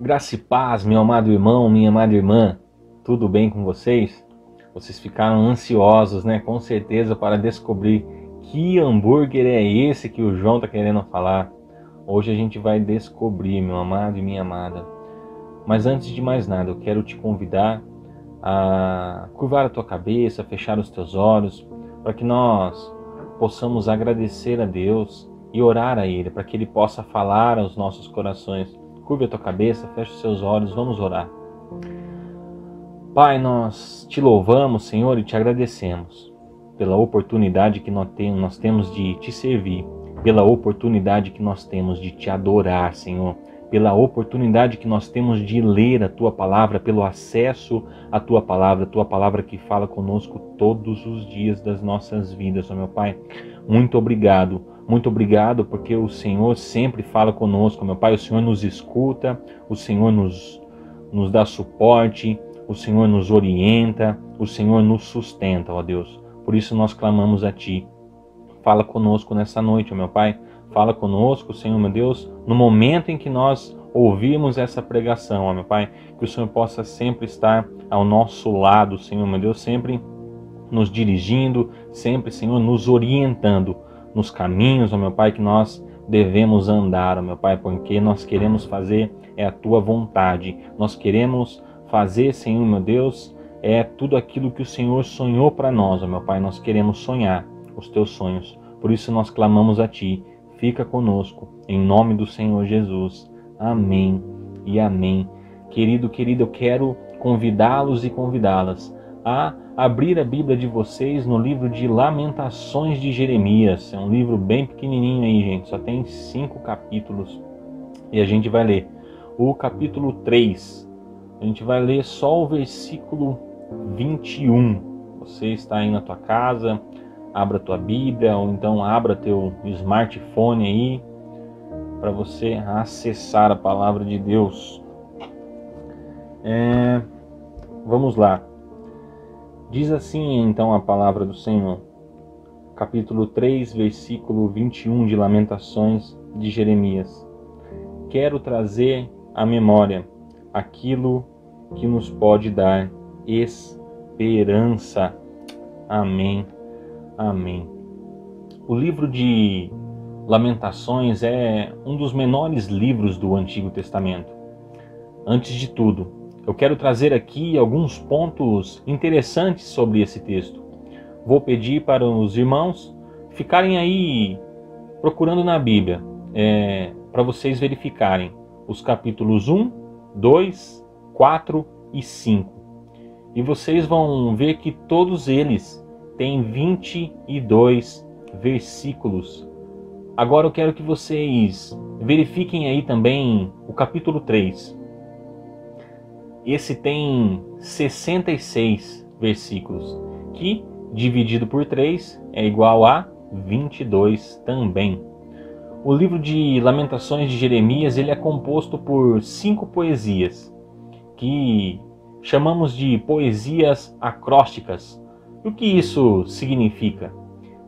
Graça e paz, meu amado irmão, minha amada irmã, tudo bem com vocês? Vocês ficaram ansiosos, né? Com certeza para descobrir que hambúrguer é esse que o João tá querendo falar. Hoje a gente vai descobrir, meu amado e minha amada. Mas antes de mais nada, eu quero te convidar a curvar a tua cabeça, fechar os teus olhos, para que nós possamos agradecer a Deus e orar a Ele, para que Ele possa falar aos nossos corações Curve a tua cabeça, feche os seus olhos, vamos orar. Pai, nós te louvamos, Senhor, e te agradecemos pela oportunidade que nós temos de te servir, pela oportunidade que nós temos de te adorar, Senhor, pela oportunidade que nós temos de ler a tua palavra, pelo acesso à tua palavra, a tua palavra que fala conosco todos os dias das nossas vidas, ó meu Pai. Muito obrigado muito obrigado porque o Senhor sempre fala conosco, meu Pai. O Senhor nos escuta, o Senhor nos, nos dá suporte, o Senhor nos orienta, o Senhor nos sustenta, ó Deus. Por isso nós clamamos a Ti. Fala conosco nessa noite, meu Pai. Fala conosco, Senhor, meu Deus, no momento em que nós ouvirmos essa pregação, ó meu Pai. Que o Senhor possa sempre estar ao nosso lado, Senhor, meu Deus, sempre nos dirigindo, sempre, Senhor, nos orientando nos caminhos, ó meu Pai, que nós devemos andar, ó meu Pai, porque nós queremos fazer é a tua vontade. Nós queremos fazer, Senhor, meu Deus, é tudo aquilo que o Senhor sonhou para nós, ó meu Pai. Nós queremos sonhar os teus sonhos. Por isso nós clamamos a ti. Fica conosco, em nome do Senhor Jesus. Amém e amém. Querido, querido, eu quero convidá-los e convidá-las a abrir a Bíblia de vocês no livro de Lamentações de Jeremias. É um livro bem pequenininho aí, gente, só tem cinco capítulos. E a gente vai ler o capítulo 3. A gente vai ler só o versículo 21. Você está aí na tua casa, abra tua Bíblia ou então abra teu smartphone aí para você acessar a palavra de Deus. É, vamos lá. Diz assim então a palavra do Senhor, capítulo 3, versículo 21 de Lamentações de Jeremias. Quero trazer à memória aquilo que nos pode dar esperança. Amém. Amém. O livro de Lamentações é um dos menores livros do Antigo Testamento. Antes de tudo, eu quero trazer aqui alguns pontos interessantes sobre esse texto. Vou pedir para os irmãos ficarem aí procurando na Bíblia, é, para vocês verificarem os capítulos 1, 2, 4 e 5. E vocês vão ver que todos eles têm 22 versículos. Agora eu quero que vocês verifiquem aí também o capítulo 3. Esse tem 66 versículos, que dividido por 3 é igual a 22 também. O livro de Lamentações de Jeremias ele é composto por cinco poesias, que chamamos de poesias acrósticas. o que isso significa?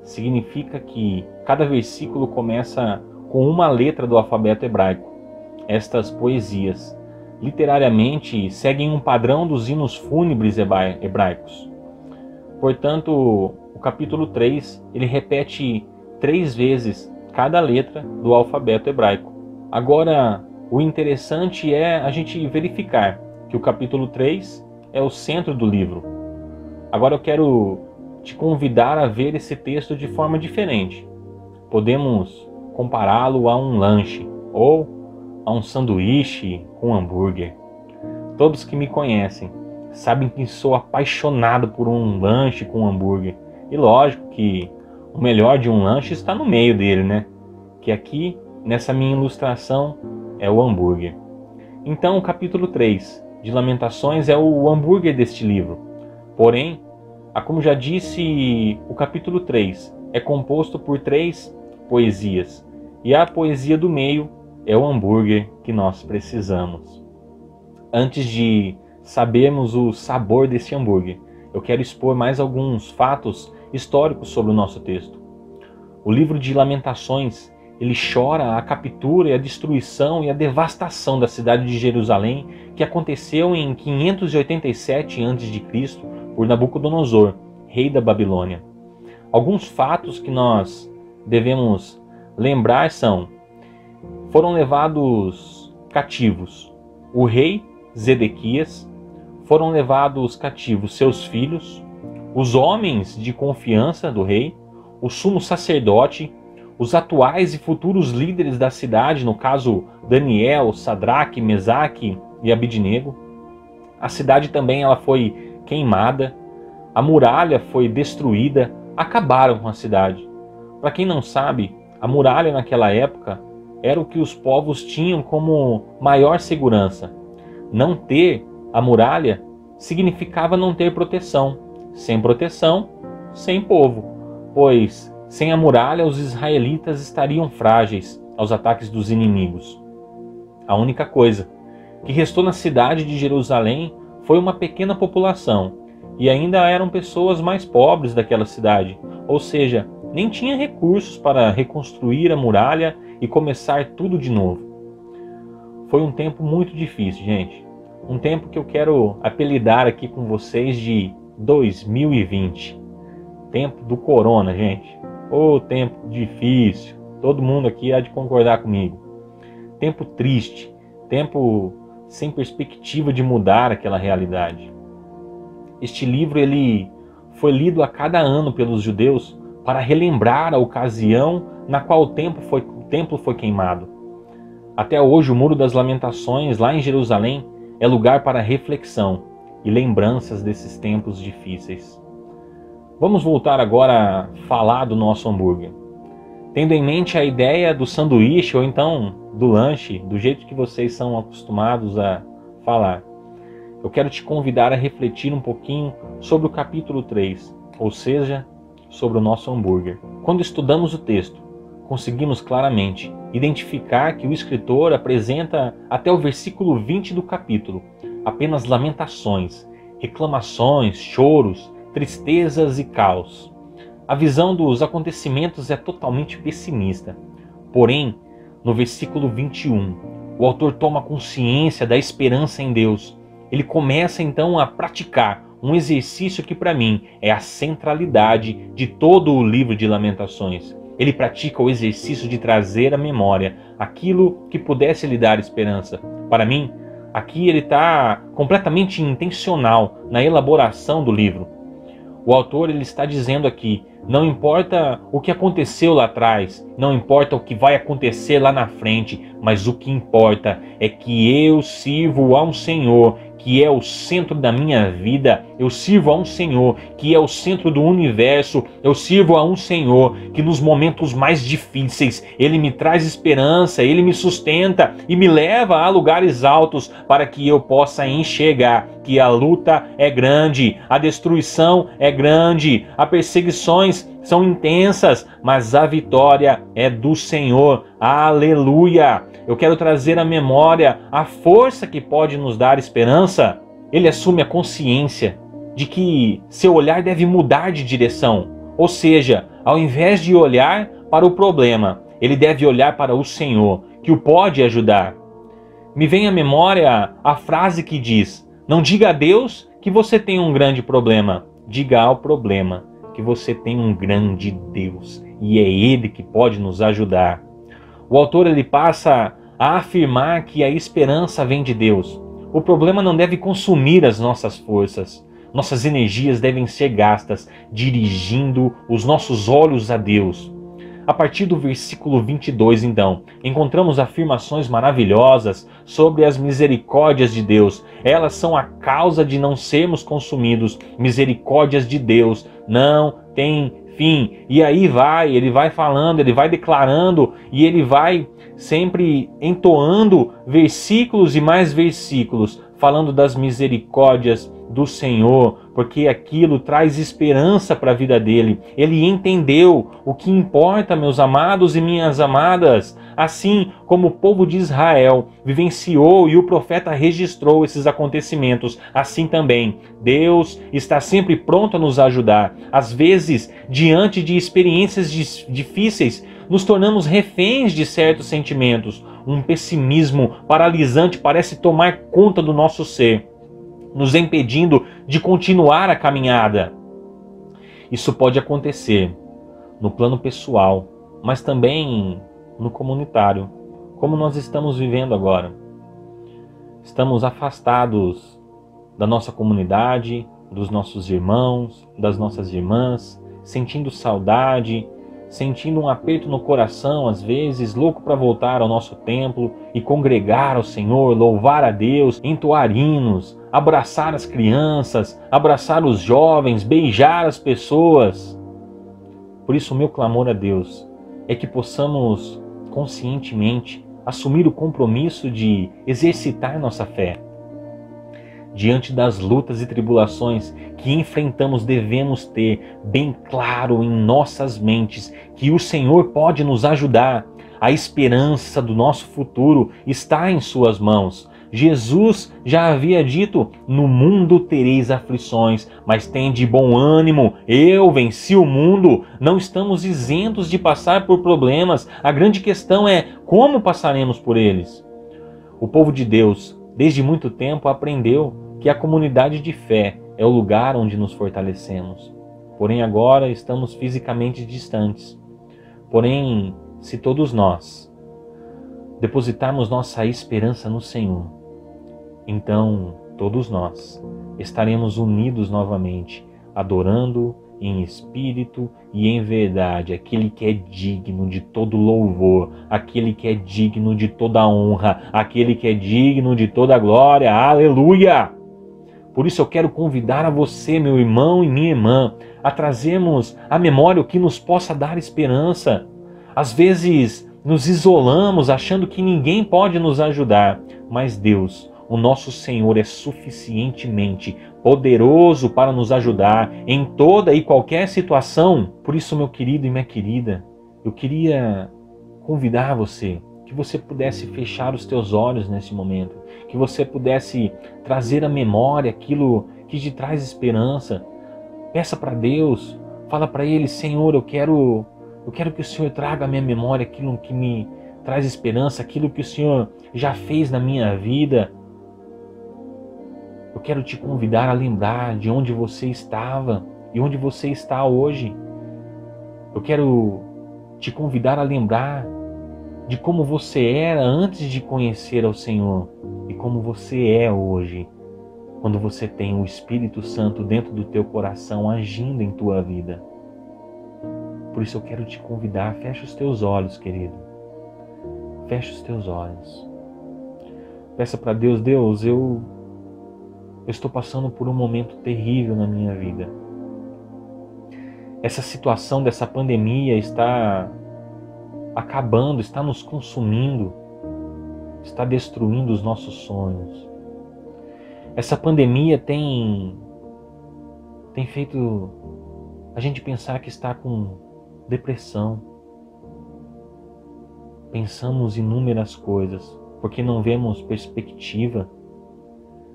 Significa que cada versículo começa com uma letra do alfabeto hebraico. Estas poesias literariamente seguem um padrão dos hinos fúnebres hebraicos. Portanto, o capítulo 3 ele repete três vezes cada letra do alfabeto hebraico. Agora, o interessante é a gente verificar que o capítulo 3 é o centro do livro. Agora eu quero te convidar a ver esse texto de forma diferente. Podemos compará-lo a um lanche ou a um sanduíche com hambúrguer. Todos que me conhecem sabem que sou apaixonado por um lanche com hambúrguer. E lógico que o melhor de um lanche está no meio dele, né? Que aqui, nessa minha ilustração, é o hambúrguer. Então, o capítulo 3 de Lamentações é o hambúrguer deste livro. Porém, como já disse, o capítulo 3 é composto por três poesias. E a poesia do meio é o hambúrguer que nós precisamos. Antes de sabermos o sabor desse hambúrguer, eu quero expor mais alguns fatos históricos sobre o nosso texto. O livro de Lamentações ele chora a captura e a destruição e a devastação da cidade de Jerusalém que aconteceu em 587 a.C. por Nabucodonosor, rei da Babilônia. Alguns fatos que nós devemos lembrar são: foram levados cativos o rei Zedequias, foram levados cativos seus filhos, os homens de confiança do rei, o sumo sacerdote, os atuais e futuros líderes da cidade, no caso Daniel, Sadraque, Mesaque e Abidnego. A cidade também ela foi queimada, a muralha foi destruída, acabaram com a cidade. Para quem não sabe, a muralha naquela época era o que os povos tinham como maior segurança. Não ter a muralha significava não ter proteção. Sem proteção, sem povo, pois sem a muralha os israelitas estariam frágeis aos ataques dos inimigos. A única coisa que restou na cidade de Jerusalém foi uma pequena população, e ainda eram pessoas mais pobres daquela cidade, ou seja, nem tinha recursos para reconstruir a muralha e começar tudo de novo. Foi um tempo muito difícil, gente. Um tempo que eu quero apelidar aqui com vocês de 2020. Tempo do corona, gente. Ô oh, tempo difícil. Todo mundo aqui há de concordar comigo. Tempo triste, tempo sem perspectiva de mudar aquela realidade. Este livro ele foi lido a cada ano pelos judeus para relembrar a ocasião na qual o templo foi, o templo foi queimado. Até hoje, o Muro das Lamentações, lá em Jerusalém, é lugar para reflexão e lembranças desses tempos difíceis. Vamos voltar agora a falar do nosso hambúrguer. Tendo em mente a ideia do sanduíche ou então do lanche, do jeito que vocês são acostumados a falar, eu quero te convidar a refletir um pouquinho sobre o capítulo 3, ou seja, sobre o nosso hambúrguer. Quando estudamos o texto, conseguimos claramente identificar que o escritor apresenta até o versículo 20 do capítulo apenas lamentações, reclamações, choros, tristezas e caos. A visão dos acontecimentos é totalmente pessimista. Porém, no versículo 21, o autor toma consciência da esperança em Deus. Ele começa então a praticar um exercício que para mim é a centralidade de todo o livro de Lamentações. Ele pratica o exercício de trazer à memória aquilo que pudesse lhe dar esperança. Para mim, aqui ele está completamente intencional na elaboração do livro. O autor ele está dizendo aqui: não importa o que aconteceu lá atrás, não importa o que vai acontecer lá na frente, mas o que importa é que eu sirvo a um Senhor que é o centro da minha vida. Eu sirvo a um Senhor que é o centro do universo. Eu sirvo a um Senhor que nos momentos mais difíceis ele me traz esperança, ele me sustenta e me leva a lugares altos para que eu possa enxergar que a luta é grande, a destruição é grande, as perseguições são intensas, mas a vitória é do Senhor. Aleluia! Eu quero trazer à memória a força que pode nos dar esperança. Ele assume a consciência de que seu olhar deve mudar de direção. Ou seja, ao invés de olhar para o problema, ele deve olhar para o Senhor, que o pode ajudar. Me vem à memória a frase que diz: Não diga a Deus que você tem um grande problema, diga ao problema que você tem um grande Deus e é Ele que pode nos ajudar. O autor ele passa a afirmar que a esperança vem de Deus. O problema não deve consumir as nossas forças. Nossas energias devem ser gastas dirigindo os nossos olhos a Deus. A partir do versículo 22, então, encontramos afirmações maravilhosas sobre as misericórdias de Deus. Elas são a causa de não sermos consumidos. Misericórdias de Deus não tem fim. E aí vai, ele vai falando, ele vai declarando e ele vai sempre entoando versículos e mais versículos, falando das misericórdias do Senhor, porque aquilo traz esperança para a vida dele. Ele entendeu o que importa, meus amados e minhas amadas, assim como o povo de Israel vivenciou e o profeta registrou esses acontecimentos, assim também Deus está sempre pronto a nos ajudar. Às vezes, diante de experiências difíceis, nos tornamos reféns de certos sentimentos. Um pessimismo paralisante parece tomar conta do nosso ser, nos impedindo de continuar a caminhada. Isso pode acontecer no plano pessoal, mas também no comunitário, como nós estamos vivendo agora. Estamos afastados da nossa comunidade, dos nossos irmãos, das nossas irmãs, sentindo saudade, sentindo um aperto no coração, às vezes, louco para voltar ao nosso templo e congregar ao Senhor, louvar a Deus, entoar hinos, abraçar as crianças, abraçar os jovens, beijar as pessoas. Por isso, o meu clamor a Deus é que possamos conscientemente assumir o compromisso de exercitar nossa fé diante das lutas e tribulações que enfrentamos, devemos ter bem claro em nossas mentes que o Senhor pode nos ajudar. A esperança do nosso futuro está em Suas mãos. Jesus já havia dito: No mundo tereis aflições, mas tem de bom ânimo, eu venci o mundo. Não estamos isentos de passar por problemas. A grande questão é como passaremos por eles. O povo de Deus, desde muito tempo, aprendeu que a comunidade de fé é o lugar onde nos fortalecemos. Porém, agora estamos fisicamente distantes. Porém, se todos nós depositarmos nossa esperança no Senhor, então todos nós estaremos unidos novamente, adorando em espírito e em verdade, aquele que é digno de todo louvor, aquele que é digno de toda honra, aquele que é digno de toda glória. Aleluia! Por isso eu quero convidar a você, meu irmão e minha irmã, a trazermos à memória o que nos possa dar esperança. Às vezes nos isolamos achando que ninguém pode nos ajudar, mas Deus, o nosso Senhor, é suficientemente poderoso para nos ajudar em toda e qualquer situação. Por isso, meu querido e minha querida, eu queria convidar você que você pudesse fechar os teus olhos nesse momento, que você pudesse trazer à memória aquilo que te traz esperança. Peça para Deus, fala para ele, Senhor, eu quero eu quero que o Senhor traga à minha memória aquilo que me traz esperança, aquilo que o Senhor já fez na minha vida. Eu quero te convidar a lembrar de onde você estava e onde você está hoje. Eu quero te convidar a lembrar de como você era antes de conhecer ao Senhor como você é hoje, quando você tem o Espírito Santo dentro do teu coração agindo em tua vida. Por isso eu quero te convidar, fecha os teus olhos, querido. Fecha os teus olhos. Peça para Deus, Deus, eu, eu estou passando por um momento terrível na minha vida. Essa situação dessa pandemia está acabando, está nos consumindo, está destruindo os nossos sonhos. Essa pandemia tem tem feito a gente pensar que está com depressão. Pensamos inúmeras coisas porque não vemos perspectiva,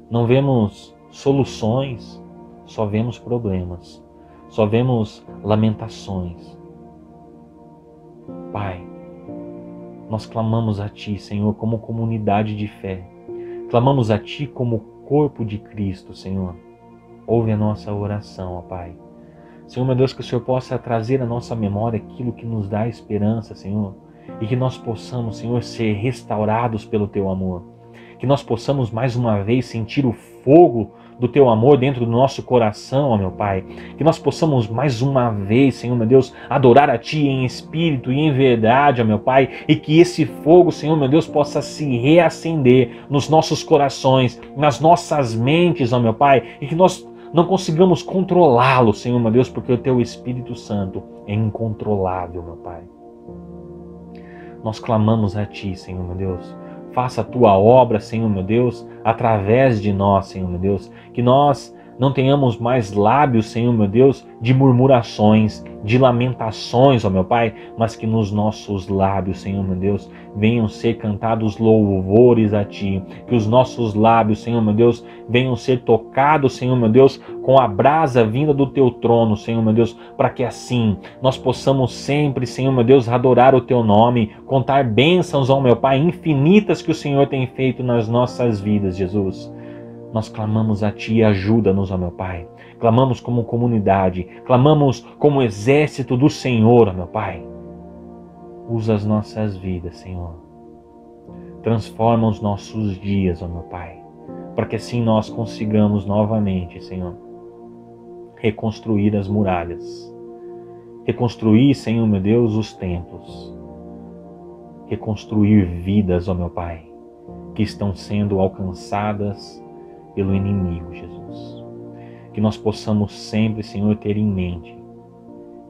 não vemos soluções, só vemos problemas, só vemos lamentações. Pai, nós clamamos a Ti, Senhor, como comunidade de fé. Clamamos a Ti como corpo de Cristo, Senhor. Ouve a nossa oração, ó Pai. Senhor, meu Deus, que o Senhor possa trazer à nossa memória aquilo que nos dá esperança, Senhor. E que nós possamos, Senhor, ser restaurados pelo Teu amor. Que nós possamos mais uma vez sentir o fogo do teu amor dentro do nosso coração, ó meu Pai. Que nós possamos mais uma vez, Senhor meu Deus, adorar a Ti em espírito e em verdade, ó meu Pai, e que esse fogo, Senhor meu Deus, possa se reacender nos nossos corações, nas nossas mentes, ó meu Pai, e que nós não consigamos controlá-lo, Senhor meu Deus, porque o Teu Espírito Santo é incontrolável, meu Pai. Nós clamamos a Ti, Senhor meu Deus Faça a tua obra, Senhor meu Deus, através de nós, Senhor meu Deus. Que nós não tenhamos mais lábios, Senhor meu Deus, de murmurações, de lamentações, ó meu Pai, mas que nos nossos lábios, Senhor meu Deus, venham ser cantados louvores a Ti. Que os nossos lábios, Senhor meu Deus, venham ser tocados, Senhor meu Deus, com a brasa vinda do teu trono, Senhor meu Deus, para que assim nós possamos sempre, Senhor meu Deus, adorar o teu nome, contar bênçãos ao meu Pai infinitas que o Senhor tem feito nas nossas vidas, Jesus. Nós clamamos a Ti, ajuda-nos, ó meu Pai. Clamamos como comunidade, clamamos como exército do Senhor, ó meu Pai. Usa as nossas vidas, Senhor. Transforma os nossos dias, ó meu Pai para que assim nós consigamos novamente, Senhor, reconstruir as muralhas, reconstruir, Senhor meu Deus, os templos, reconstruir vidas, ó meu Pai, que estão sendo alcançadas pelo inimigo, Jesus. Que nós possamos sempre, Senhor, ter em mente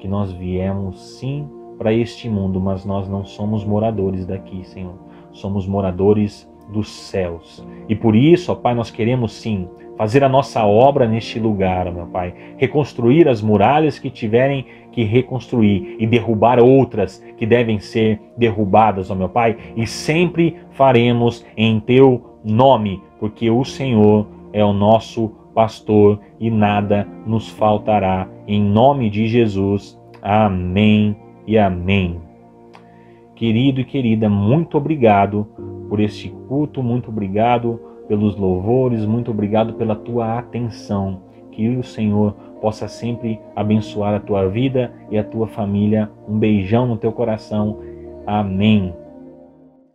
que nós viemos sim para este mundo, mas nós não somos moradores daqui, Senhor. Somos moradores dos céus. E por isso, ó Pai, nós queremos sim fazer a nossa obra neste lugar, meu Pai, reconstruir as muralhas que tiverem que reconstruir e derrubar outras que devem ser derrubadas, ó meu Pai, e sempre faremos em teu nome, porque o Senhor é o nosso pastor e nada nos faltará. Em nome de Jesus. Amém e amém. Querido e querida, muito obrigado por este culto, muito obrigado pelos louvores, muito obrigado pela tua atenção. Que o Senhor possa sempre abençoar a tua vida e a tua família. Um beijão no teu coração. Amém.